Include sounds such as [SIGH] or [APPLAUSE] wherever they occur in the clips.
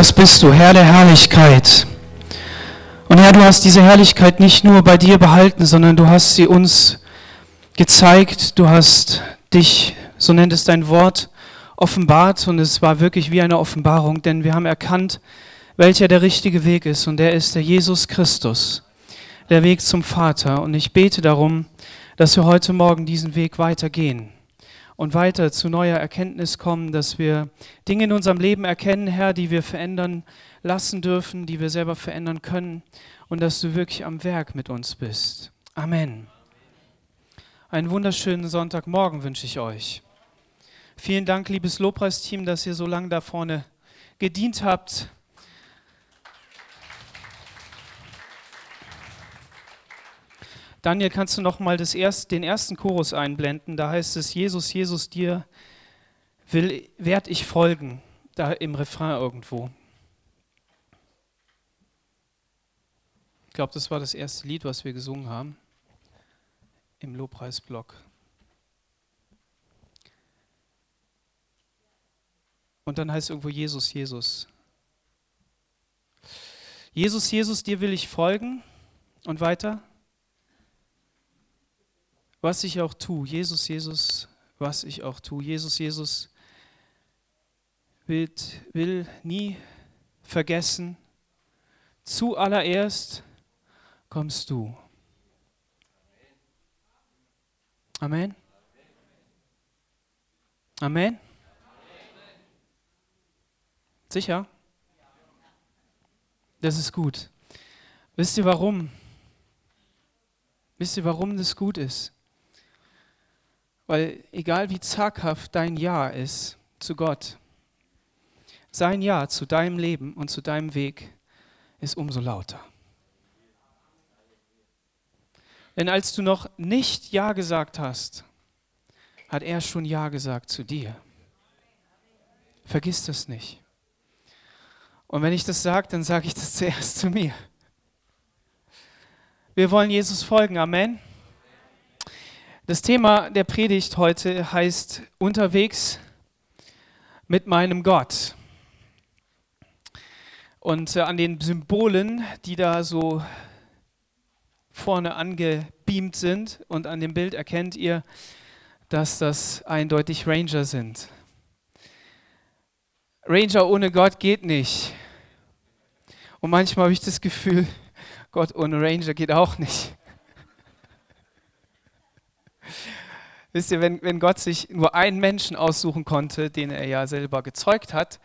Das bist du, Herr der Herrlichkeit. Und Herr, du hast diese Herrlichkeit nicht nur bei dir behalten, sondern du hast sie uns gezeigt, du hast dich, so nennt es dein Wort, offenbart und es war wirklich wie eine Offenbarung, denn wir haben erkannt, welcher der richtige Weg ist und der ist der Jesus Christus, der Weg zum Vater. Und ich bete darum, dass wir heute Morgen diesen Weg weitergehen und weiter zu neuer Erkenntnis kommen, dass wir Dinge in unserem Leben erkennen, Herr, die wir verändern lassen dürfen, die wir selber verändern können und dass du wirklich am Werk mit uns bist. Amen. Einen wunderschönen Sonntagmorgen wünsche ich euch. Vielen Dank, liebes Lobpreisteam, dass ihr so lange da vorne gedient habt. Daniel, kannst du noch mal das erst, den ersten Chorus einblenden? Da heißt es, Jesus, Jesus, dir will, werd ich folgen. Da im Refrain irgendwo. Ich glaube, das war das erste Lied, was wir gesungen haben im Lobpreisblock. Und dann heißt irgendwo Jesus, Jesus. Jesus, Jesus, dir will ich folgen. Und weiter was ich auch tue. Jesus, Jesus, was ich auch tue. Jesus, Jesus will, will nie vergessen, zuallererst kommst du. Amen. Amen. Sicher? Das ist gut. Wisst ihr warum? Wisst ihr, warum das gut ist? Weil egal wie zaghaft dein Ja ist zu Gott, sein Ja zu deinem Leben und zu deinem Weg ist umso lauter. Denn als du noch nicht Ja gesagt hast, hat er schon Ja gesagt zu dir. Vergiss das nicht. Und wenn ich das sage, dann sage ich das [LAUGHS] zuerst zu mir. Wir wollen Jesus folgen. Amen. Das Thema der Predigt heute heißt Unterwegs mit meinem Gott. Und äh, an den Symbolen, die da so vorne angebeamt sind und an dem Bild erkennt ihr, dass das eindeutig Ranger sind. Ranger ohne Gott geht nicht. Und manchmal habe ich das Gefühl, [LAUGHS] Gott ohne Ranger geht auch nicht. Wisst ihr, wenn, wenn Gott sich nur einen Menschen aussuchen konnte, den er ja selber gezeugt hat,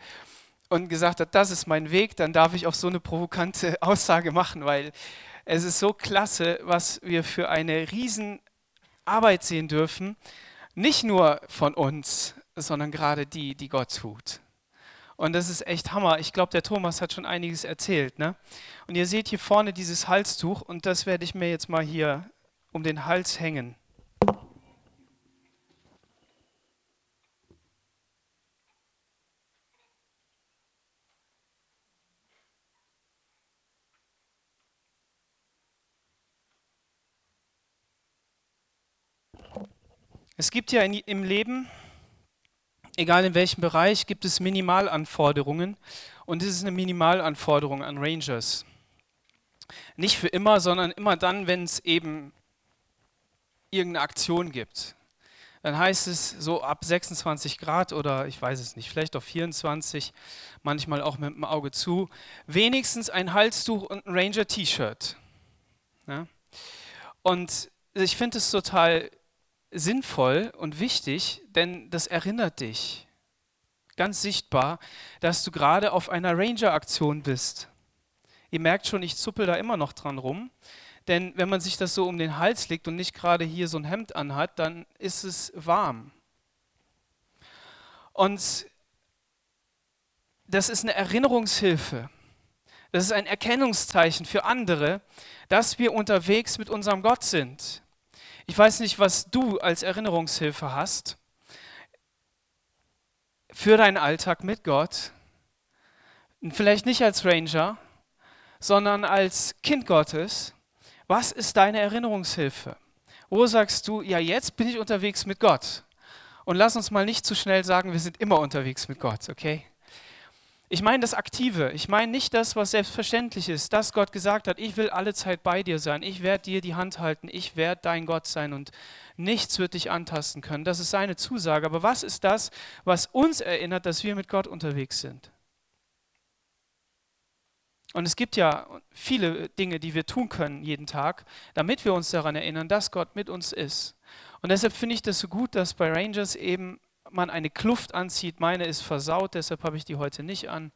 und gesagt hat, das ist mein Weg, dann darf ich auch so eine provokante [LAUGHS] Aussage machen, weil es ist so klasse, was wir für eine Riesenarbeit sehen dürfen. Nicht nur von uns, sondern gerade die, die Gott tut. Und das ist echt Hammer. Ich glaube, der Thomas hat schon einiges erzählt. Ne? Und ihr seht hier vorne dieses Halstuch und das werde ich mir jetzt mal hier um den Hals hängen. Es gibt ja in, im Leben, egal in welchem Bereich, gibt es Minimalanforderungen und das ist eine Minimalanforderung an Rangers. Nicht für immer, sondern immer dann, wenn es eben irgendeine Aktion gibt. Dann heißt es so ab 26 Grad oder ich weiß es nicht, vielleicht auch 24, manchmal auch mit dem Auge zu, wenigstens ein Halstuch und ein Ranger-T-Shirt. Ja? Und ich finde es total sinnvoll und wichtig, denn das erinnert dich ganz sichtbar, dass du gerade auf einer Ranger-Aktion bist. Ihr merkt schon, ich zuppel da immer noch dran rum, denn wenn man sich das so um den Hals legt und nicht gerade hier so ein Hemd anhat, dann ist es warm. Und das ist eine Erinnerungshilfe. Das ist ein Erkennungszeichen für andere, dass wir unterwegs mit unserem Gott sind. Ich weiß nicht, was du als Erinnerungshilfe hast für deinen Alltag mit Gott. Vielleicht nicht als Ranger, sondern als Kind Gottes. Was ist deine Erinnerungshilfe? Wo sagst du, ja, jetzt bin ich unterwegs mit Gott? Und lass uns mal nicht zu schnell sagen, wir sind immer unterwegs mit Gott, okay? Ich meine das Aktive. Ich meine nicht das, was selbstverständlich ist, dass Gott gesagt hat, ich will alle Zeit bei dir sein, ich werde dir die Hand halten, ich werde dein Gott sein und nichts wird dich antasten können. Das ist seine Zusage. Aber was ist das, was uns erinnert, dass wir mit Gott unterwegs sind? Und es gibt ja viele Dinge, die wir tun können jeden Tag, damit wir uns daran erinnern, dass Gott mit uns ist. Und deshalb finde ich das so gut, dass bei Rangers eben man eine Kluft anzieht. Meine ist versaut, deshalb habe ich die heute nicht an.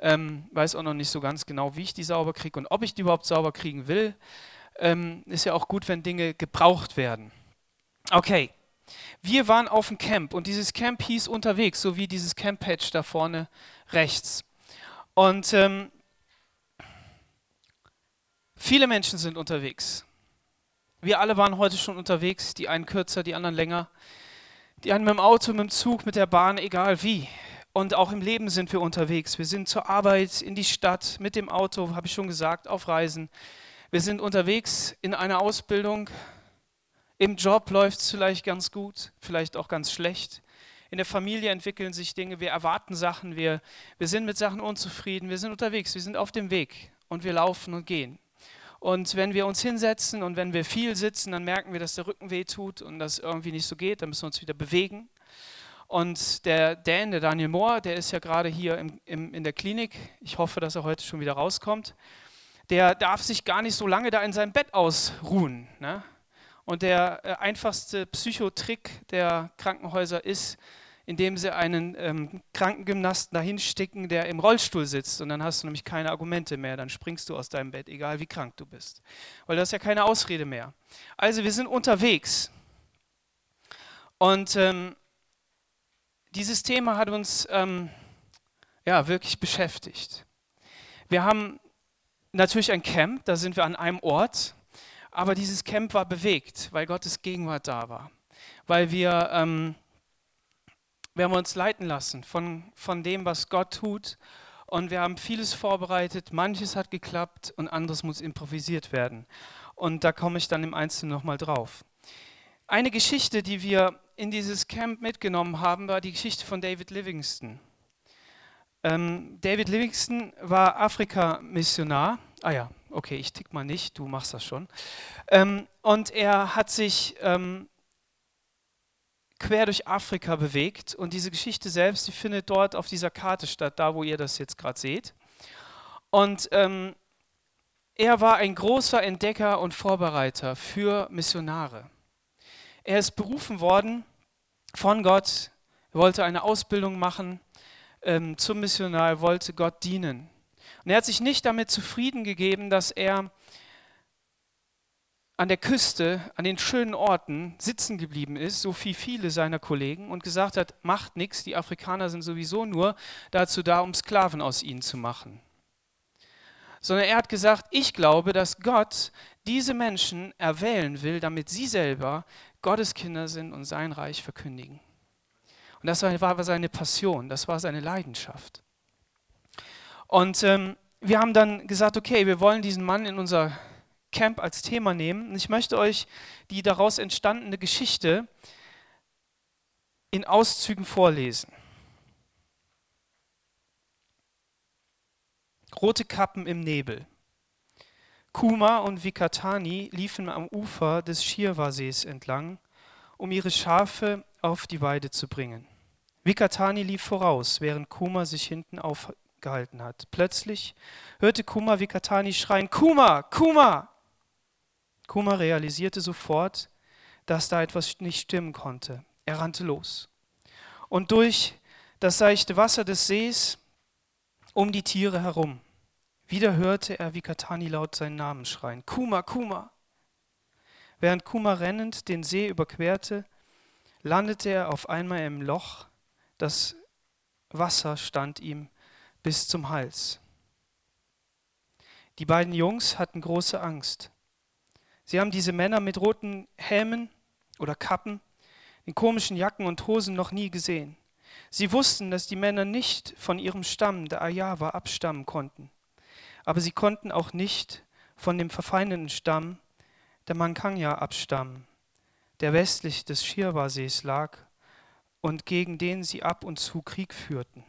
Ähm, weiß auch noch nicht so ganz genau, wie ich die sauber kriege und ob ich die überhaupt sauber kriegen will. Ähm, ist ja auch gut, wenn Dinge gebraucht werden. Okay, wir waren auf dem Camp und dieses Camp hieß unterwegs, so wie dieses Camp-Patch da vorne rechts. Und ähm, viele Menschen sind unterwegs. Wir alle waren heute schon unterwegs, die einen kürzer, die anderen länger. Die einen mit dem Auto, mit dem Zug, mit der Bahn, egal wie. Und auch im Leben sind wir unterwegs. Wir sind zur Arbeit, in die Stadt, mit dem Auto, habe ich schon gesagt, auf Reisen. Wir sind unterwegs in einer Ausbildung. Im Job läuft es vielleicht ganz gut, vielleicht auch ganz schlecht. In der Familie entwickeln sich Dinge, wir erwarten Sachen, wir, wir sind mit Sachen unzufrieden, wir sind unterwegs, wir sind auf dem Weg und wir laufen und gehen. Und wenn wir uns hinsetzen und wenn wir viel sitzen, dann merken wir, dass der Rücken weh tut und das irgendwie nicht so geht. Dann müssen wir uns wieder bewegen. Und der Dan, der Daniel Mohr, der ist ja gerade hier im, im, in der Klinik. Ich hoffe, dass er heute schon wieder rauskommt. Der darf sich gar nicht so lange da in seinem Bett ausruhen. Ne? Und der äh, einfachste Psychotrick der Krankenhäuser ist, indem sie einen ähm, Krankengymnasten dahin sticken, der im Rollstuhl sitzt. Und dann hast du nämlich keine Argumente mehr. Dann springst du aus deinem Bett, egal wie krank du bist. Weil das ist ja keine Ausrede mehr. Also wir sind unterwegs. Und ähm, dieses Thema hat uns ähm, ja, wirklich beschäftigt. Wir haben natürlich ein Camp, da sind wir an einem Ort. Aber dieses Camp war bewegt, weil Gottes Gegenwart da war. Weil wir ähm, wir haben uns leiten lassen von, von dem, was Gott tut. Und wir haben vieles vorbereitet, manches hat geklappt und anderes muss improvisiert werden. Und da komme ich dann im Einzelnen nochmal drauf. Eine Geschichte, die wir in dieses Camp mitgenommen haben, war die Geschichte von David Livingston. Ähm, David Livingston war Afrika-Missionar. Ah ja, okay, ich tick mal nicht, du machst das schon. Ähm, und er hat sich ähm, quer durch Afrika bewegt. Und diese Geschichte selbst, die findet dort auf dieser Karte statt, da wo ihr das jetzt gerade seht. Und ähm, er war ein großer Entdecker und Vorbereiter für Missionare. Er ist berufen worden von Gott, wollte eine Ausbildung machen ähm, zum Missionar, wollte Gott dienen. Und er hat sich nicht damit zufrieden gegeben, dass er an der Küste, an den schönen Orten sitzen geblieben ist, so wie viele seiner Kollegen, und gesagt hat, macht nichts, die Afrikaner sind sowieso nur dazu da, um Sklaven aus ihnen zu machen. Sondern er hat gesagt, ich glaube, dass Gott diese Menschen erwählen will, damit sie selber Gottes Kinder sind und sein Reich verkündigen. Und das war seine Passion, das war seine Leidenschaft. Und ähm, wir haben dann gesagt, okay, wir wollen diesen Mann in unser Camp als Thema nehmen. Und ich möchte euch die daraus entstandene Geschichte in Auszügen vorlesen. Rote Kappen im Nebel. Kuma und Vikatani liefen am Ufer des Shirwa-Sees entlang, um ihre Schafe auf die Weide zu bringen. Vikatani lief voraus, während Kuma sich hinten aufgehalten hat. Plötzlich hörte Kuma Vikatani schreien: Kuma, Kuma! Kuma realisierte sofort, dass da etwas nicht stimmen konnte. Er rannte los. Und durch das seichte Wasser des Sees um die Tiere herum. Wieder hörte er, wie Katani laut seinen Namen schreien. Kuma, Kuma! Während Kuma rennend den See überquerte, landete er auf einmal im Loch. Das Wasser stand ihm bis zum Hals. Die beiden Jungs hatten große Angst. Sie haben diese Männer mit roten Helmen oder Kappen, in komischen Jacken und Hosen noch nie gesehen. Sie wussten, dass die Männer nicht von ihrem Stamm, der Ayava, abstammen konnten. Aber sie konnten auch nicht von dem verfeindeten Stamm, der Mankanya, abstammen, der westlich des Schirwa-Sees lag und gegen den sie ab und zu Krieg führten.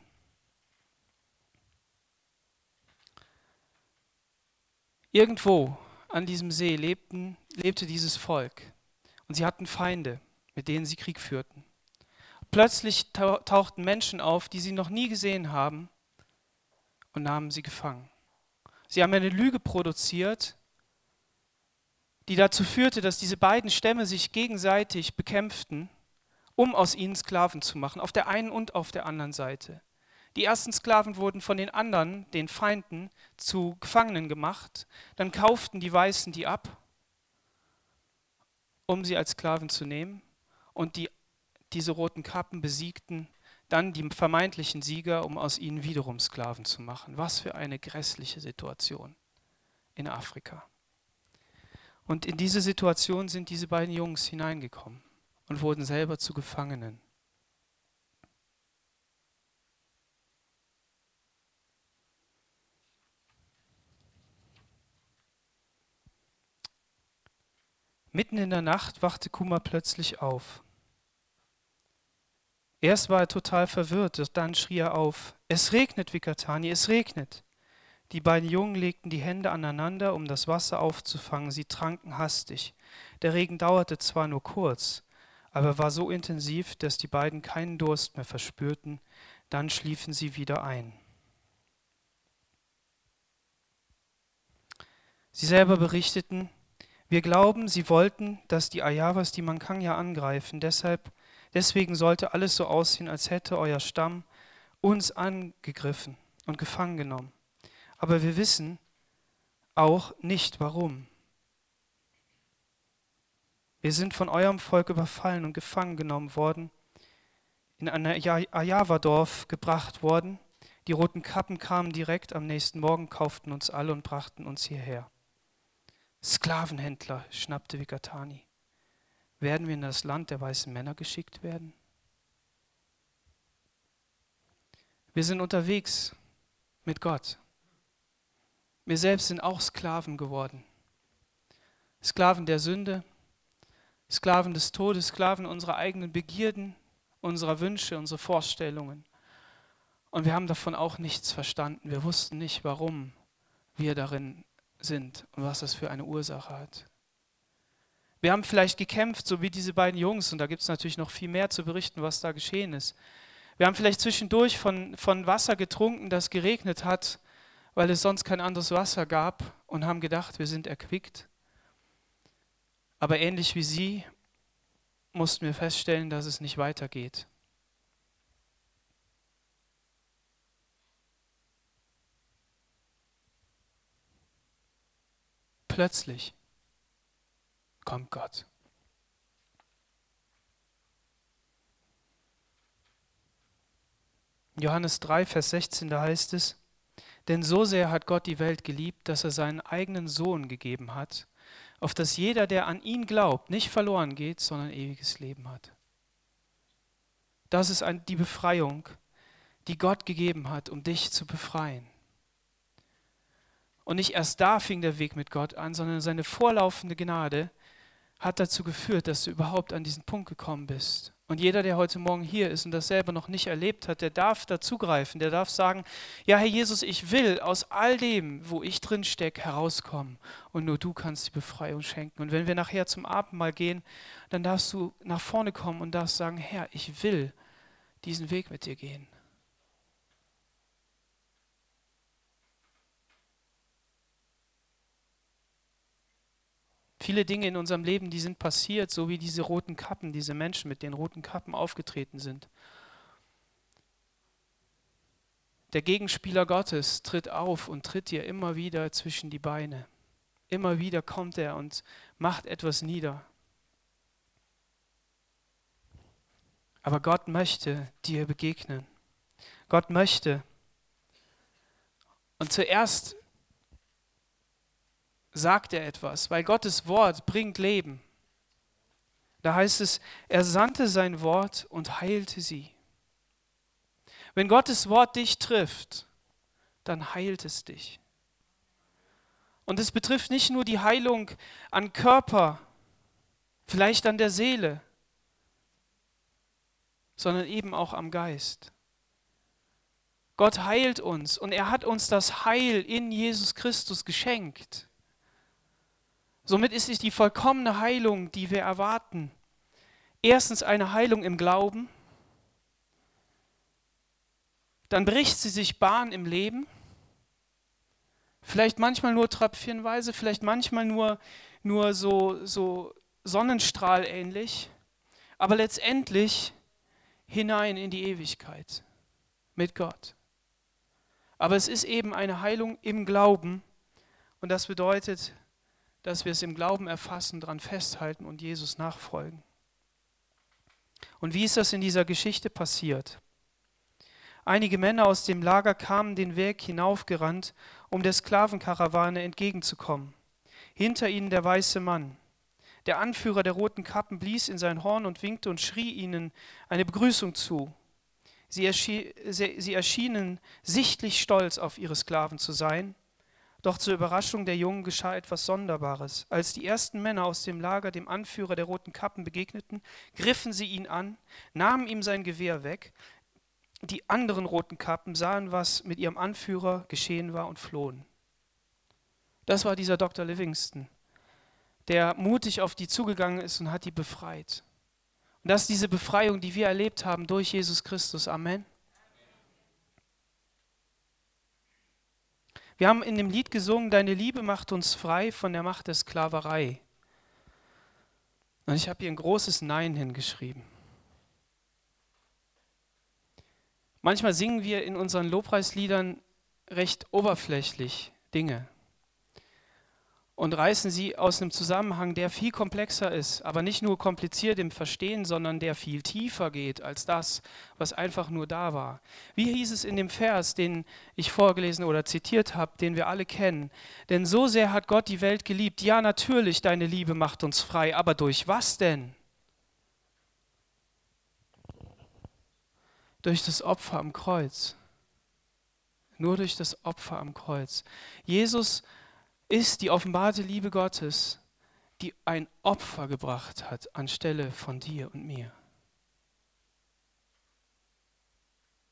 Irgendwo an diesem See lebten, lebte dieses Volk und sie hatten Feinde, mit denen sie Krieg führten. Plötzlich tauchten Menschen auf, die sie noch nie gesehen haben und nahmen sie gefangen. Sie haben eine Lüge produziert, die dazu führte, dass diese beiden Stämme sich gegenseitig bekämpften, um aus ihnen Sklaven zu machen, auf der einen und auf der anderen Seite. Die ersten Sklaven wurden von den anderen, den Feinden, zu Gefangenen gemacht. Dann kauften die Weißen die ab, um sie als Sklaven zu nehmen. Und die, diese roten Kappen besiegten dann die vermeintlichen Sieger, um aus ihnen wiederum Sklaven zu machen. Was für eine grässliche Situation in Afrika. Und in diese Situation sind diese beiden Jungs hineingekommen und wurden selber zu Gefangenen. Mitten in der Nacht wachte Kuma plötzlich auf. Erst war er total verwirrt, dann schrie er auf, es regnet, Vikatani, es regnet. Die beiden Jungen legten die Hände aneinander, um das Wasser aufzufangen. Sie tranken hastig. Der Regen dauerte zwar nur kurz, aber war so intensiv, dass die beiden keinen Durst mehr verspürten. Dann schliefen sie wieder ein. Sie selber berichteten, wir glauben, sie wollten, dass die Ayavas die Mankanya angreifen. Deshalb Deswegen sollte alles so aussehen, als hätte euer Stamm uns angegriffen und gefangen genommen. Aber wir wissen auch nicht warum. Wir sind von eurem Volk überfallen und gefangen genommen worden, in ein Ayava-Dorf gebracht worden. Die roten Kappen kamen direkt am nächsten Morgen, kauften uns alle und brachten uns hierher. Sklavenhändler, schnappte Vikatani. Werden wir in das Land der weißen Männer geschickt werden? Wir sind unterwegs mit Gott. Wir selbst sind auch Sklaven geworden. Sklaven der Sünde, Sklaven des Todes, Sklaven unserer eigenen Begierden, unserer Wünsche, unserer Vorstellungen. Und wir haben davon auch nichts verstanden. Wir wussten nicht, warum wir darin sind und was das für eine Ursache hat. Wir haben vielleicht gekämpft, so wie diese beiden Jungs, und da gibt es natürlich noch viel mehr zu berichten, was da geschehen ist. Wir haben vielleicht zwischendurch von, von Wasser getrunken, das geregnet hat, weil es sonst kein anderes Wasser gab und haben gedacht, wir sind erquickt. Aber ähnlich wie sie mussten wir feststellen, dass es nicht weitergeht. Plötzlich kommt Gott. Johannes 3, Vers 16, da heißt es, denn so sehr hat Gott die Welt geliebt, dass er seinen eigenen Sohn gegeben hat, auf dass jeder, der an ihn glaubt, nicht verloren geht, sondern ewiges Leben hat. Das ist die Befreiung, die Gott gegeben hat, um dich zu befreien. Und nicht erst da fing der Weg mit Gott an, sondern seine vorlaufende Gnade hat dazu geführt, dass du überhaupt an diesen Punkt gekommen bist. Und jeder, der heute Morgen hier ist und das selber noch nicht erlebt hat, der darf dazugreifen, der darf sagen, ja Herr Jesus, ich will aus all dem, wo ich drin stecke, herauskommen. Und nur du kannst die Befreiung schenken. Und wenn wir nachher zum Abendmahl gehen, dann darfst du nach vorne kommen und darfst sagen, Herr, ich will diesen Weg mit dir gehen. Viele Dinge in unserem Leben, die sind passiert, so wie diese roten Kappen, diese Menschen mit den roten Kappen aufgetreten sind. Der Gegenspieler Gottes tritt auf und tritt dir immer wieder zwischen die Beine. Immer wieder kommt er und macht etwas nieder. Aber Gott möchte dir begegnen. Gott möchte. Und zuerst sagt er etwas, weil Gottes Wort bringt Leben. Da heißt es, er sandte sein Wort und heilte sie. Wenn Gottes Wort dich trifft, dann heilt es dich. Und es betrifft nicht nur die Heilung an Körper, vielleicht an der Seele, sondern eben auch am Geist. Gott heilt uns und er hat uns das Heil in Jesus Christus geschenkt. Somit ist es die vollkommene Heilung, die wir erwarten. Erstens eine Heilung im Glauben, dann bricht sie sich Bahn im Leben, vielleicht manchmal nur tröpfchenweise, vielleicht manchmal nur, nur so, so Sonnenstrahl ähnlich, aber letztendlich hinein in die Ewigkeit mit Gott. Aber es ist eben eine Heilung im Glauben und das bedeutet, dass wir es im Glauben erfassen, daran festhalten und Jesus nachfolgen. Und wie ist das in dieser Geschichte passiert? Einige Männer aus dem Lager kamen den Weg hinaufgerannt, um der Sklavenkarawane entgegenzukommen. Hinter ihnen der weiße Mann. Der Anführer der roten Kappen blies in sein Horn und winkte und schrie ihnen eine Begrüßung zu. Sie, erschienen sichtlich stolz auf ihre Sklaven zu sein doch zur Überraschung der Jungen geschah etwas Sonderbares. Als die ersten Männer aus dem Lager dem Anführer der roten Kappen begegneten, griffen sie ihn an, nahmen ihm sein Gewehr weg. Die anderen roten Kappen sahen, was mit ihrem Anführer geschehen war und flohen. Das war dieser Dr. Livingston, der mutig auf die zugegangen ist und hat die befreit. Und das ist diese Befreiung, die wir erlebt haben durch Jesus Christus. Amen. Wir haben in dem Lied gesungen, Deine Liebe macht uns frei von der Macht der Sklaverei. Und ich habe hier ein großes Nein hingeschrieben. Manchmal singen wir in unseren Lobpreisliedern recht oberflächlich Dinge und reißen sie aus einem Zusammenhang, der viel komplexer ist, aber nicht nur kompliziert im Verstehen, sondern der viel tiefer geht als das, was einfach nur da war. Wie hieß es in dem Vers, den ich vorgelesen oder zitiert habe, den wir alle kennen? Denn so sehr hat Gott die Welt geliebt. Ja, natürlich, deine Liebe macht uns frei, aber durch was denn? Durch das Opfer am Kreuz. Nur durch das Opfer am Kreuz. Jesus ist die offenbarte Liebe Gottes, die ein Opfer gebracht hat anstelle von dir und mir.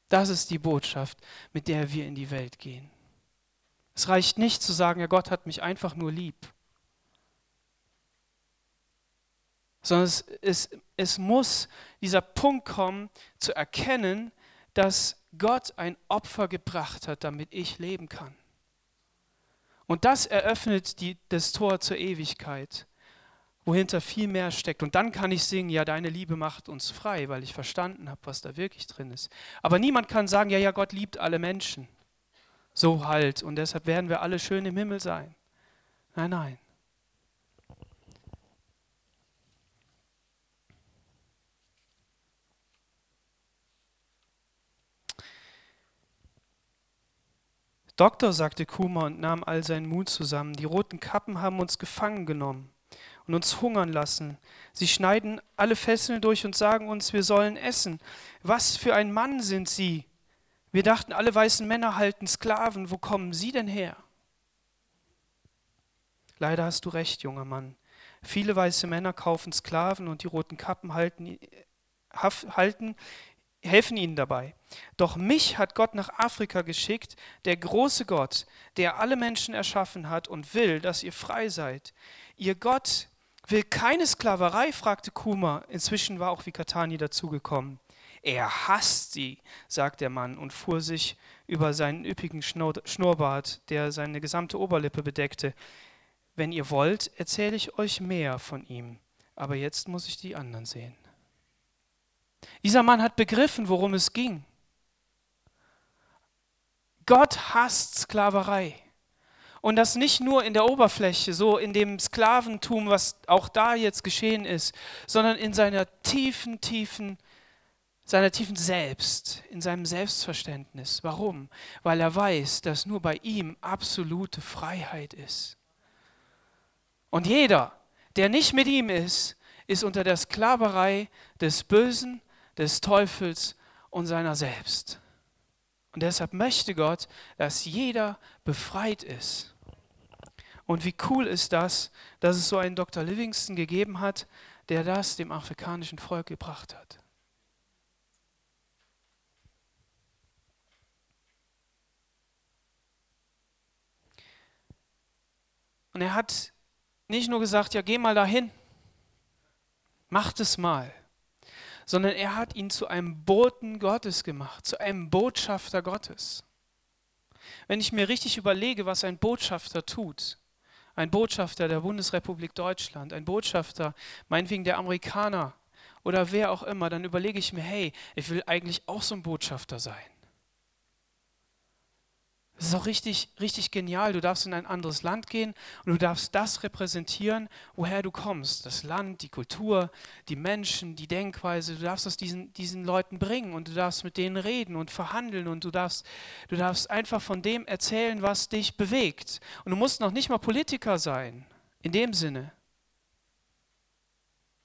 Das ist die Botschaft, mit der wir in die Welt gehen. Es reicht nicht zu sagen, ja, Gott hat mich einfach nur lieb, sondern es, es, es muss dieser Punkt kommen, zu erkennen, dass Gott ein Opfer gebracht hat, damit ich leben kann. Und das eröffnet die, das Tor zur Ewigkeit, wohinter viel mehr steckt. Und dann kann ich singen, ja, deine Liebe macht uns frei, weil ich verstanden habe, was da wirklich drin ist. Aber niemand kann sagen, ja, ja, Gott liebt alle Menschen. So halt. Und deshalb werden wir alle schön im Himmel sein. Nein, nein. Doktor, sagte Kuma und nahm all seinen Mut zusammen, die roten Kappen haben uns gefangen genommen und uns hungern lassen. Sie schneiden alle Fesseln durch und sagen uns, wir sollen essen. Was für ein Mann sind Sie? Wir dachten, alle weißen Männer halten Sklaven. Wo kommen Sie denn her? Leider hast du recht, junger Mann. Viele weiße Männer kaufen Sklaven und die roten Kappen halten, halten helfen ihnen dabei. Doch mich hat Gott nach Afrika geschickt, der große Gott, der alle Menschen erschaffen hat und will, dass ihr frei seid. Ihr Gott will keine Sklaverei, fragte Kuma. Inzwischen war auch Vikatani dazugekommen. Er hasst sie, sagt der Mann und fuhr sich über seinen üppigen Schnurrbart, der seine gesamte Oberlippe bedeckte. Wenn ihr wollt, erzähle ich euch mehr von ihm, aber jetzt muss ich die anderen sehen. Dieser Mann hat begriffen, worum es ging. Gott hasst Sklaverei. Und das nicht nur in der Oberfläche, so in dem Sklaventum, was auch da jetzt geschehen ist, sondern in seiner tiefen, tiefen, seiner tiefen Selbst, in seinem Selbstverständnis. Warum? Weil er weiß, dass nur bei ihm absolute Freiheit ist. Und jeder, der nicht mit ihm ist, ist unter der Sklaverei des Bösen, des Teufels und seiner selbst. Und deshalb möchte Gott, dass jeder befreit ist. Und wie cool ist das, dass es so einen Dr. Livingston gegeben hat, der das dem afrikanischen Volk gebracht hat. Und er hat nicht nur gesagt, ja, geh mal dahin, mach es mal, sondern er hat ihn zu einem Boten Gottes gemacht, zu einem Botschafter Gottes. Wenn ich mir richtig überlege, was ein Botschafter tut, ein Botschafter der Bundesrepublik Deutschland, ein Botschafter meinetwegen der Amerikaner oder wer auch immer, dann überlege ich mir, hey, ich will eigentlich auch so ein Botschafter sein. Das ist auch richtig, richtig genial. Du darfst in ein anderes Land gehen und du darfst das repräsentieren, woher du kommst. Das Land, die Kultur, die Menschen, die Denkweise. Du darfst das diesen, diesen Leuten bringen und du darfst mit denen reden und verhandeln und du darfst, du darfst einfach von dem erzählen, was dich bewegt. Und du musst noch nicht mal Politiker sein, in dem Sinne.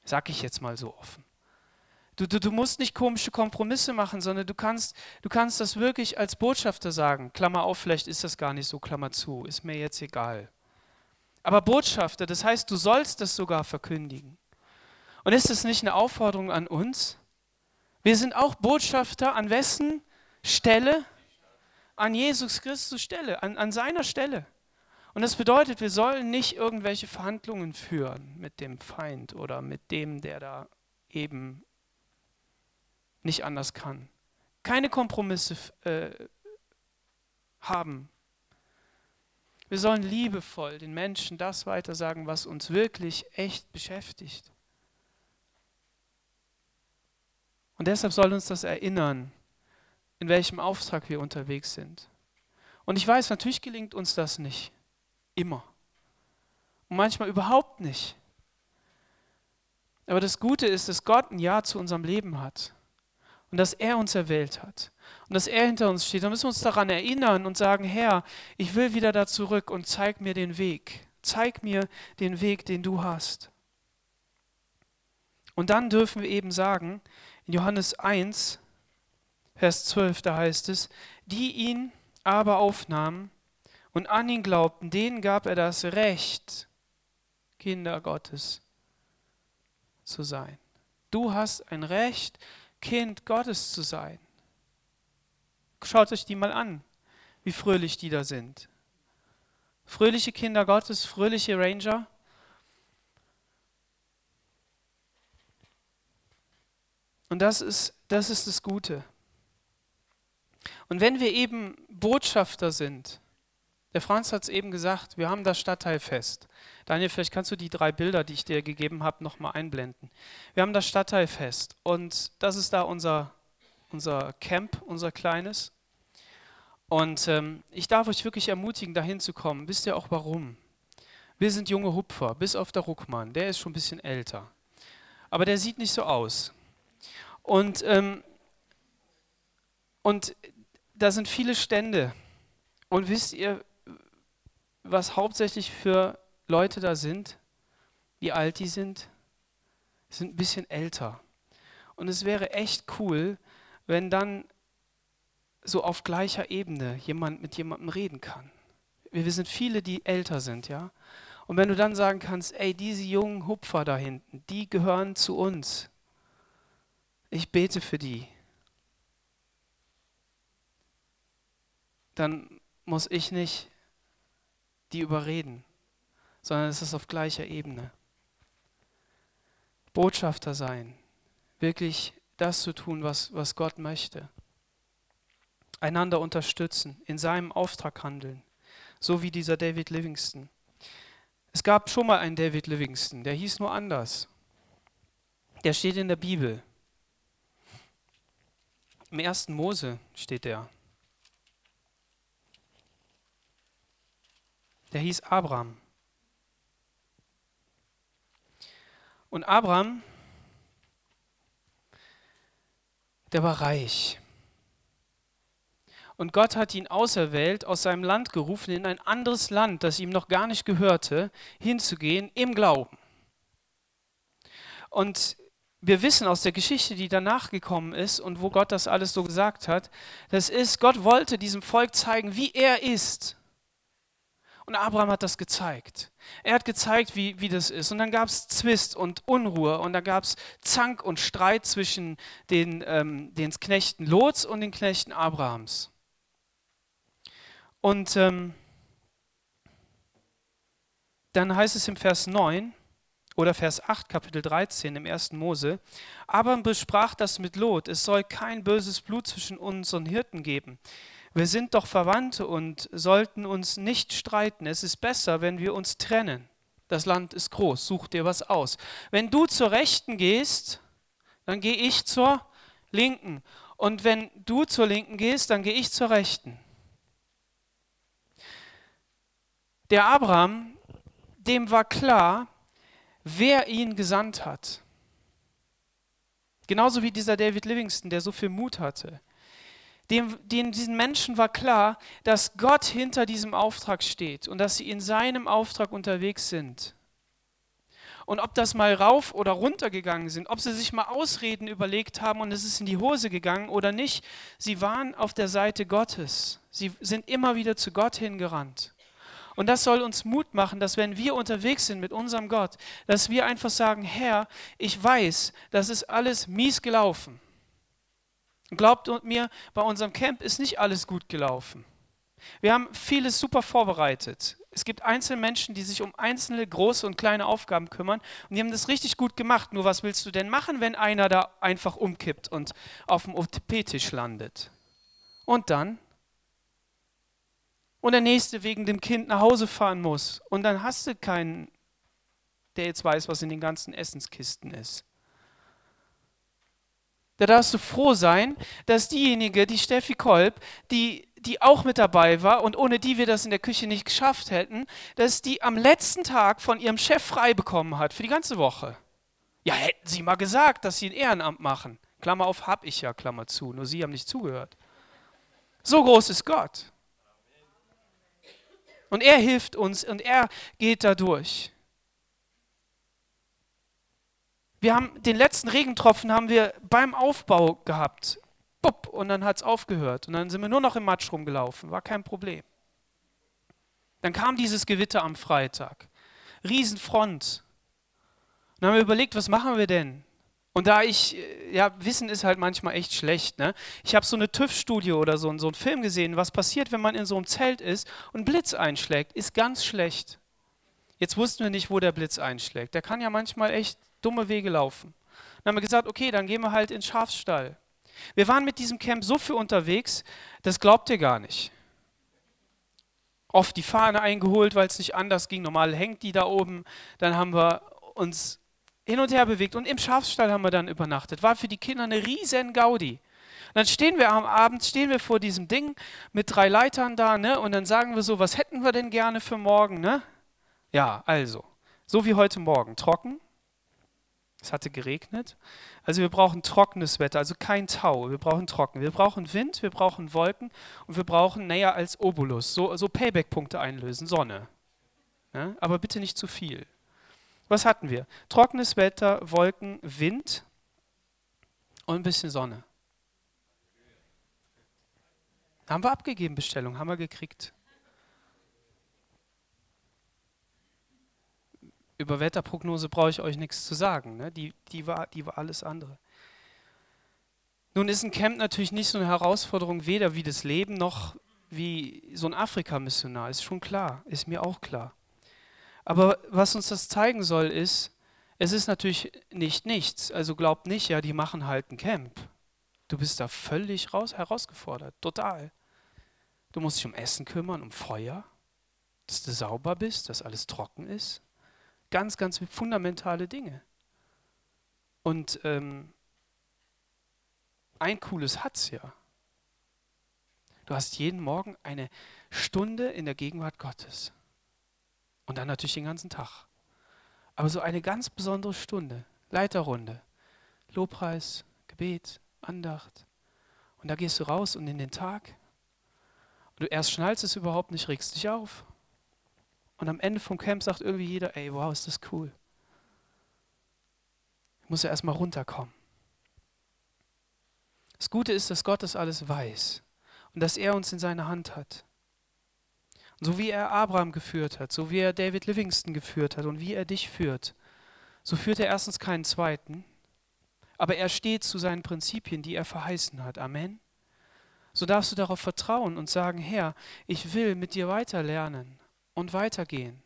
Sag ich jetzt mal so offen. Du, du, du musst nicht komische Kompromisse machen, sondern du kannst, du kannst das wirklich als Botschafter sagen. Klammer auf, vielleicht ist das gar nicht so, Klammer zu, ist mir jetzt egal. Aber Botschafter, das heißt, du sollst das sogar verkündigen. Und ist das nicht eine Aufforderung an uns? Wir sind auch Botschafter an wessen Stelle? An Jesus Christus Stelle, an, an seiner Stelle. Und das bedeutet, wir sollen nicht irgendwelche Verhandlungen führen mit dem Feind oder mit dem, der da eben nicht anders kann. Keine Kompromisse äh, haben. Wir sollen liebevoll den Menschen das weitersagen, was uns wirklich echt beschäftigt. Und deshalb soll uns das erinnern, in welchem Auftrag wir unterwegs sind. Und ich weiß, natürlich gelingt uns das nicht. Immer. Und manchmal überhaupt nicht. Aber das Gute ist, dass Gott ein Ja zu unserem Leben hat und dass er uns erwählt hat und dass er hinter uns steht, dann müssen wir uns daran erinnern und sagen, Herr, ich will wieder da zurück und zeig mir den Weg. Zeig mir den Weg, den du hast. Und dann dürfen wir eben sagen, in Johannes 1, Vers 12, da heißt es, die ihn aber aufnahmen und an ihn glaubten, denen gab er das Recht, Kinder Gottes zu sein. Du hast ein Recht, Kind Gottes zu sein. Schaut euch die mal an, wie fröhlich die da sind. Fröhliche Kinder Gottes, fröhliche Ranger. Und das ist, das ist das Gute. Und wenn wir eben Botschafter sind, der Franz hat es eben gesagt, wir haben das Stadtteilfest. Daniel, vielleicht kannst du die drei Bilder, die ich dir gegeben habe, nochmal einblenden. Wir haben das Stadtteilfest und das ist da unser, unser Camp, unser kleines. Und ähm, ich darf euch wirklich ermutigen, dahin zu kommen. Wisst ihr auch warum? Wir sind junge Hupfer, bis auf der Ruckmann, der ist schon ein bisschen älter. Aber der sieht nicht so aus. Und, ähm, und da sind viele Stände. Und wisst ihr, was hauptsächlich für Leute da sind, wie alt die sind, sind ein bisschen älter. Und es wäre echt cool, wenn dann so auf gleicher Ebene jemand mit jemandem reden kann. Wir sind viele, die älter sind, ja. Und wenn du dann sagen kannst, ey, diese jungen Hupfer da hinten, die gehören zu uns. Ich bete für die. Dann muss ich nicht die überreden, sondern es ist auf gleicher Ebene. Botschafter sein, wirklich das zu tun, was, was Gott möchte. Einander unterstützen, in seinem Auftrag handeln, so wie dieser David Livingston. Es gab schon mal einen David Livingston, der hieß nur anders. Der steht in der Bibel. Im ersten Mose steht er. Der hieß Abraham. Und Abraham, der war reich. Und Gott hat ihn auserwählt, aus seinem Land gerufen, in ein anderes Land, das ihm noch gar nicht gehörte, hinzugehen im Glauben. Und wir wissen aus der Geschichte, die danach gekommen ist und wo Gott das alles so gesagt hat, das ist, Gott wollte diesem Volk zeigen, wie er ist. Und Abraham hat das gezeigt. Er hat gezeigt, wie, wie das ist. Und dann gab es Zwist und Unruhe und da gab es Zank und Streit zwischen den, ähm, den Knechten Lots und den Knechten Abrahams. Und ähm, dann heißt es im Vers 9 oder Vers 8, Kapitel 13 im 1. Mose, Abraham besprach das mit Lot, es soll kein böses Blut zwischen uns und Hirten geben. Wir sind doch Verwandte und sollten uns nicht streiten. Es ist besser, wenn wir uns trennen. Das Land ist groß, such dir was aus. Wenn du zur Rechten gehst, dann gehe ich zur Linken. Und wenn du zur Linken gehst, dann gehe ich zur Rechten. Der Abraham, dem war klar, wer ihn gesandt hat. Genauso wie dieser David Livingston, der so viel Mut hatte. Dem, dem, diesen Menschen war klar, dass Gott hinter diesem Auftrag steht und dass sie in seinem Auftrag unterwegs sind. Und ob das mal rauf oder runter gegangen sind, ob sie sich mal Ausreden überlegt haben und es ist in die Hose gegangen oder nicht, sie waren auf der Seite Gottes. Sie sind immer wieder zu Gott hingerannt. Und das soll uns Mut machen, dass wenn wir unterwegs sind mit unserem Gott, dass wir einfach sagen, Herr, ich weiß, das ist alles mies gelaufen. Glaubt mir, bei unserem Camp ist nicht alles gut gelaufen. Wir haben vieles super vorbereitet. Es gibt einzelne Menschen, die sich um einzelne große und kleine Aufgaben kümmern und die haben das richtig gut gemacht. Nur was willst du denn machen, wenn einer da einfach umkippt und auf dem OP-Tisch landet? Und dann? und der nächste wegen dem Kind nach Hause fahren muss. Und dann hast du keinen, der jetzt weiß, was in den ganzen Essenskisten ist. Da darfst du froh sein, dass diejenige, die Steffi Kolb, die, die auch mit dabei war und ohne die wir das in der Küche nicht geschafft hätten, dass die am letzten Tag von ihrem Chef frei bekommen hat für die ganze Woche. Ja, hätten sie mal gesagt, dass sie ein Ehrenamt machen. Klammer auf, hab ich ja, Klammer zu. Nur sie haben nicht zugehört. So groß ist Gott. Und er hilft uns und er geht da durch. Wir haben den letzten Regentropfen haben wir beim Aufbau gehabt. Bupp, und dann hat es aufgehört. Und dann sind wir nur noch im Matsch rumgelaufen. War kein Problem. Dann kam dieses Gewitter am Freitag. Riesenfront. Und dann haben wir überlegt, was machen wir denn? Und da ich, äh, ja, Wissen ist halt manchmal echt schlecht. Ne? Ich habe so eine TÜV-Studie oder so, so einen Film gesehen, was passiert, wenn man in so einem Zelt ist und Blitz einschlägt. Ist ganz schlecht. Jetzt wussten wir nicht, wo der Blitz einschlägt. Der kann ja manchmal echt dumme Wege laufen. Dann haben wir gesagt, okay, dann gehen wir halt in Schafsstall. Wir waren mit diesem Camp so viel unterwegs, das glaubt ihr gar nicht. Oft die Fahne eingeholt, weil es nicht anders ging. Normal hängt die da oben. Dann haben wir uns hin und her bewegt. Und im Schafsstall haben wir dann übernachtet. War für die Kinder eine riesen Gaudi. Und dann stehen wir am Abend, stehen wir vor diesem Ding mit drei Leitern da, ne? Und dann sagen wir so, was hätten wir denn gerne für morgen, ne? Ja, also, so wie heute Morgen, trocken. Es hatte geregnet. Also wir brauchen trockenes Wetter, also kein Tau. Wir brauchen trocken. Wir brauchen Wind, wir brauchen Wolken und wir brauchen näher als Obolus, so, so Payback-Punkte einlösen, Sonne. Ja? Aber bitte nicht zu viel. Was hatten wir? Trockenes Wetter, Wolken, Wind und ein bisschen Sonne. Haben wir abgegeben, Bestellung, haben wir gekriegt. Über Wetterprognose brauche ich euch nichts zu sagen. Ne? Die, die, war, die war alles andere. Nun ist ein Camp natürlich nicht so eine Herausforderung, weder wie das Leben noch wie so ein Afrika-Missionar. Ist schon klar, ist mir auch klar. Aber was uns das zeigen soll, ist, es ist natürlich nicht nichts. Also glaubt nicht, ja, die machen halt ein Camp. Du bist da völlig raus, herausgefordert, total. Du musst dich um Essen kümmern, um Feuer, dass du sauber bist, dass alles trocken ist. Ganz, ganz fundamentale Dinge. Und ähm, ein cooles hat's ja. Du hast jeden Morgen eine Stunde in der Gegenwart Gottes. Und dann natürlich den ganzen Tag. Aber so eine ganz besondere Stunde, Leiterrunde, Lobpreis, Gebet, Andacht. Und da gehst du raus und in den Tag. Und du erst schnallst es überhaupt nicht, regst dich auf. Und am Ende vom Camp sagt irgendwie jeder, ey, wow, ist das cool. Ich muss ja erstmal runterkommen. Das Gute ist, dass Gott das alles weiß und dass er uns in seiner Hand hat. So wie er Abraham geführt hat, so wie er David Livingston geführt hat und wie er dich führt, so führt er erstens keinen zweiten, aber er steht zu seinen Prinzipien, die er verheißen hat. Amen. So darfst du darauf vertrauen und sagen, Herr, ich will mit dir weiterlernen und weitergehen.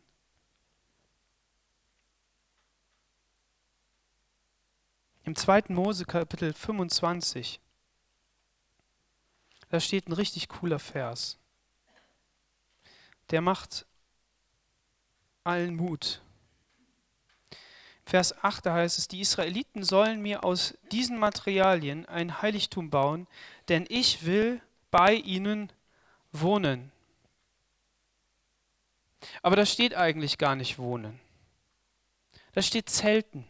Im 2. Mose Kapitel 25, da steht ein richtig cooler Vers. Der macht allen Mut. Vers 8, da heißt es, die Israeliten sollen mir aus diesen Materialien ein Heiligtum bauen, denn ich will bei ihnen wohnen. Aber da steht eigentlich gar nicht wohnen. Da steht Zelten.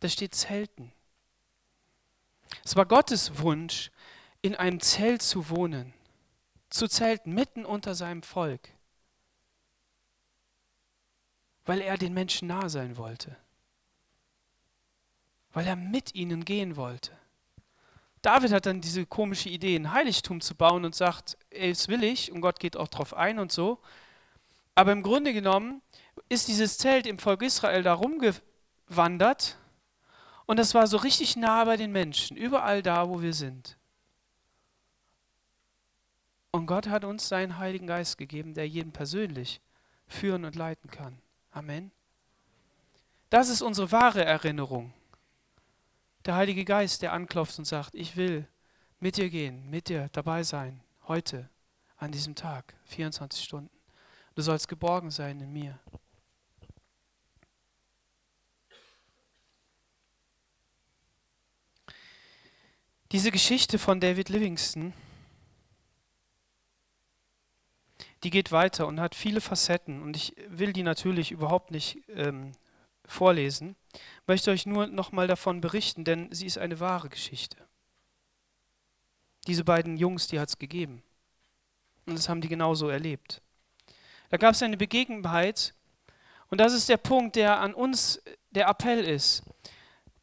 Da steht Zelten. Es war Gottes Wunsch, in einem Zelt zu wohnen, zu zelten, mitten unter seinem Volk, weil er den Menschen nah sein wollte, weil er mit ihnen gehen wollte. David hat dann diese komische Idee, ein Heiligtum zu bauen und sagt, ey, das will ich und Gott geht auch drauf ein und so. Aber im Grunde genommen ist dieses Zelt im Volk Israel da rumgewandert und das war so richtig nah bei den Menschen, überall da, wo wir sind. Und Gott hat uns seinen Heiligen Geist gegeben, der jeden persönlich führen und leiten kann. Amen. Das ist unsere wahre Erinnerung. Der Heilige Geist, der anklopft und sagt, ich will mit dir gehen, mit dir dabei sein, heute, an diesem Tag, 24 Stunden. Du sollst geborgen sein in mir. Diese Geschichte von David Livingston, die geht weiter und hat viele Facetten und ich will die natürlich überhaupt nicht ähm, vorlesen, möchte euch nur noch mal davon berichten, denn sie ist eine wahre Geschichte. Diese beiden Jungs, die hat es gegeben. Und das haben die genauso erlebt. Da gab es eine Begebenheit und das ist der Punkt, der an uns der Appell ist.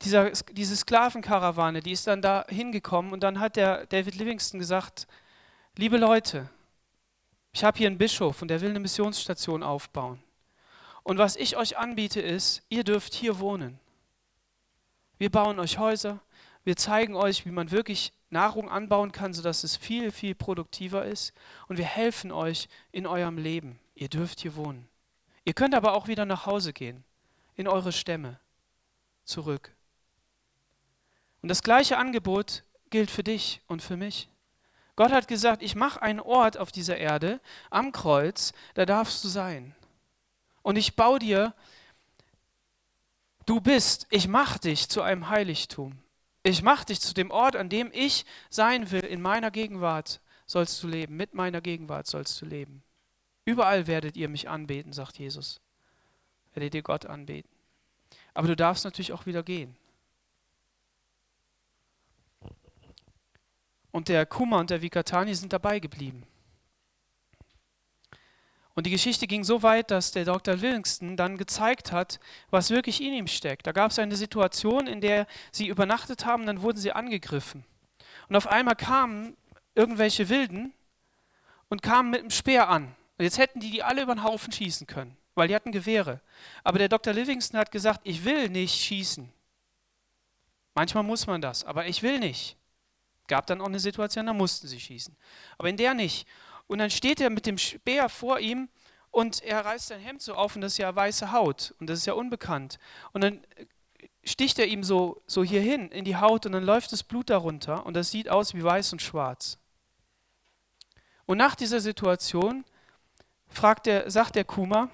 Dieser, diese Sklavenkarawane, die ist dann da hingekommen und dann hat der David Livingston gesagt, liebe Leute, ich habe hier einen Bischof und der will eine Missionsstation aufbauen. Und was ich euch anbiete ist, ihr dürft hier wohnen. Wir bauen euch Häuser, wir zeigen euch, wie man wirklich Nahrung anbauen kann, sodass es viel, viel produktiver ist. Und wir helfen euch in eurem Leben. Ihr dürft hier wohnen. Ihr könnt aber auch wieder nach Hause gehen, in eure Stämme, zurück. Und das gleiche Angebot gilt für dich und für mich. Gott hat gesagt, ich mache einen Ort auf dieser Erde am Kreuz, da darfst du sein. Und ich baue dir, du bist, ich mache dich zu einem Heiligtum. Ich mache dich zu dem Ort, an dem ich sein will. In meiner Gegenwart sollst du leben, mit meiner Gegenwart sollst du leben. Überall werdet ihr mich anbeten, sagt Jesus. Werdet ihr Gott anbeten. Aber du darfst natürlich auch wieder gehen. Und der Kuma und der Vikatani sind dabei geblieben. Und die Geschichte ging so weit, dass der Dr. Livingston dann gezeigt hat, was wirklich in ihm steckt. Da gab es eine Situation, in der sie übernachtet haben, dann wurden sie angegriffen. Und auf einmal kamen irgendwelche Wilden und kamen mit dem Speer an. Und jetzt hätten die die alle über den Haufen schießen können, weil die hatten Gewehre. Aber der Dr. Livingston hat gesagt, ich will nicht schießen. Manchmal muss man das, aber ich will nicht. Gab dann auch eine Situation, da mussten sie schießen. Aber in der nicht. Und dann steht er mit dem Speer vor ihm und er reißt sein Hemd so auf und das ist ja weiße Haut und das ist ja unbekannt. Und dann sticht er ihm so, so hier hin in die Haut und dann läuft das Blut darunter und das sieht aus wie weiß und schwarz. Und nach dieser Situation fragt der, sagt der Kuma,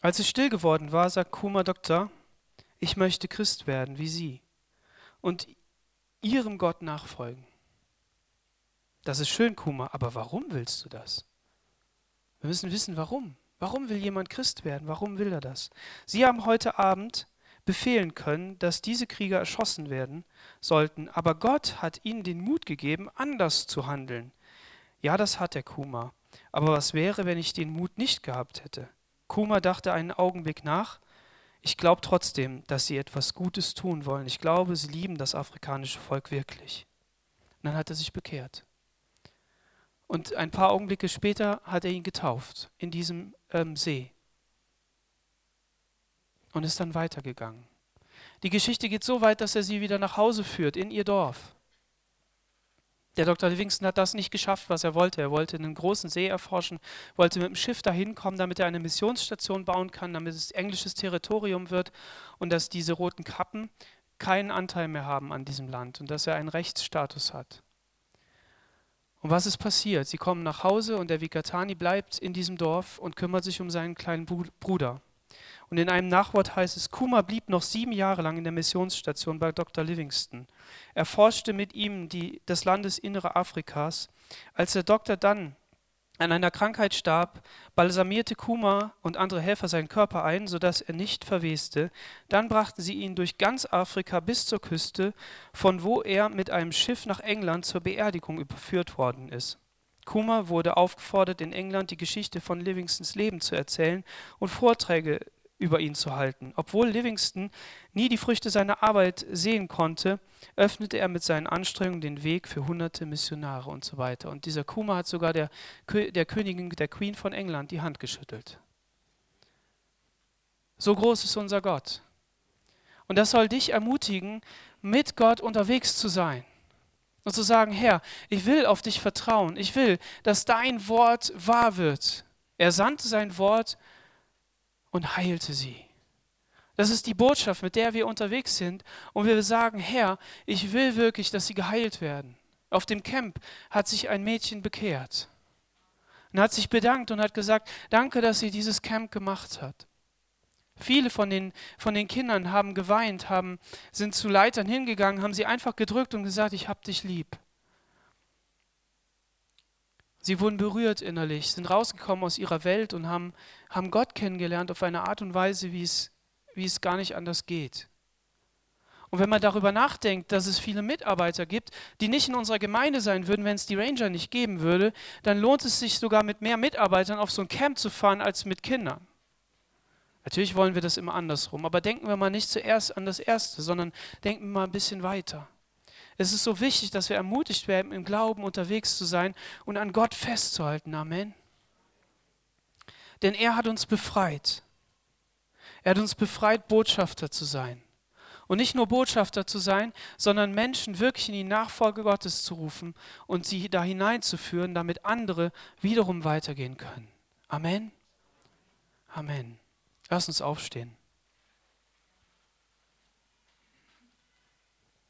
als es still geworden war, sagt Kuma Doktor, ich möchte Christ werden wie Sie und Ihrem Gott nachfolgen. Das ist schön, Kuma, aber warum willst du das? Wir müssen wissen, warum. Warum will jemand Christ werden? Warum will er das? Sie haben heute Abend befehlen können, dass diese Krieger erschossen werden sollten, aber Gott hat ihnen den Mut gegeben, anders zu handeln. Ja, das hat der Kuma. Aber was wäre, wenn ich den Mut nicht gehabt hätte? Kuma dachte einen Augenblick nach ich glaube trotzdem, dass sie etwas Gutes tun wollen. Ich glaube, sie lieben das afrikanische Volk wirklich. Und dann hat er sich bekehrt. Und ein paar Augenblicke später hat er ihn getauft in diesem ähm, See. Und ist dann weitergegangen. Die Geschichte geht so weit, dass er sie wieder nach Hause führt, in ihr Dorf. Der Dr. Livingston hat das nicht geschafft, was er wollte. Er wollte einen großen See erforschen, wollte mit dem Schiff dahin kommen, damit er eine Missionsstation bauen kann, damit es englisches Territorium wird und dass diese roten Kappen keinen Anteil mehr haben an diesem Land und dass er einen Rechtsstatus hat. Und was ist passiert? Sie kommen nach Hause und der Vikatani bleibt in diesem Dorf und kümmert sich um seinen kleinen Bruder. Und in einem Nachwort heißt es, Kuma blieb noch sieben Jahre lang in der Missionsstation bei Dr. Livingston. Er forschte mit ihm die, das Landesinnere Afrikas. Als der Doktor dann an einer Krankheit starb, balsamierte Kuma und andere Helfer seinen Körper ein, sodass er nicht verweste. Dann brachten sie ihn durch ganz Afrika bis zur Küste, von wo er mit einem Schiff nach England zur Beerdigung überführt worden ist. Kuma wurde aufgefordert, in England die Geschichte von Livingstons Leben zu erzählen und Vorträge über ihn zu halten. Obwohl Livingston nie die Früchte seiner Arbeit sehen konnte, öffnete er mit seinen Anstrengungen den Weg für hunderte Missionare und so weiter. Und dieser Kuma hat sogar der, der Königin, der Queen von England, die Hand geschüttelt. So groß ist unser Gott. Und das soll dich ermutigen, mit Gott unterwegs zu sein. Und zu sagen, Herr, ich will auf dich vertrauen. Ich will, dass dein Wort wahr wird. Er sandte sein Wort und heilte sie. Das ist die Botschaft, mit der wir unterwegs sind. Und wir sagen, Herr, ich will wirklich, dass sie geheilt werden. Auf dem Camp hat sich ein Mädchen bekehrt und hat sich bedankt und hat gesagt, danke, dass sie dieses Camp gemacht hat. Viele von den, von den Kindern haben geweint, haben, sind zu Leitern hingegangen, haben sie einfach gedrückt und gesagt, ich hab dich lieb. Sie wurden berührt innerlich, sind rausgekommen aus ihrer Welt und haben, haben Gott kennengelernt auf eine Art und Weise, wie es, wie es gar nicht anders geht. Und wenn man darüber nachdenkt, dass es viele Mitarbeiter gibt, die nicht in unserer Gemeinde sein würden, wenn es die Ranger nicht geben würde, dann lohnt es sich sogar mit mehr Mitarbeitern auf so ein Camp zu fahren als mit Kindern. Natürlich wollen wir das immer andersrum, aber denken wir mal nicht zuerst an das Erste, sondern denken wir mal ein bisschen weiter. Es ist so wichtig, dass wir ermutigt werden, im Glauben unterwegs zu sein und an Gott festzuhalten. Amen. Denn er hat uns befreit. Er hat uns befreit, Botschafter zu sein. Und nicht nur Botschafter zu sein, sondern Menschen wirklich in die Nachfolge Gottes zu rufen und sie da hineinzuführen, damit andere wiederum weitergehen können. Amen. Amen. Lass uns aufstehen.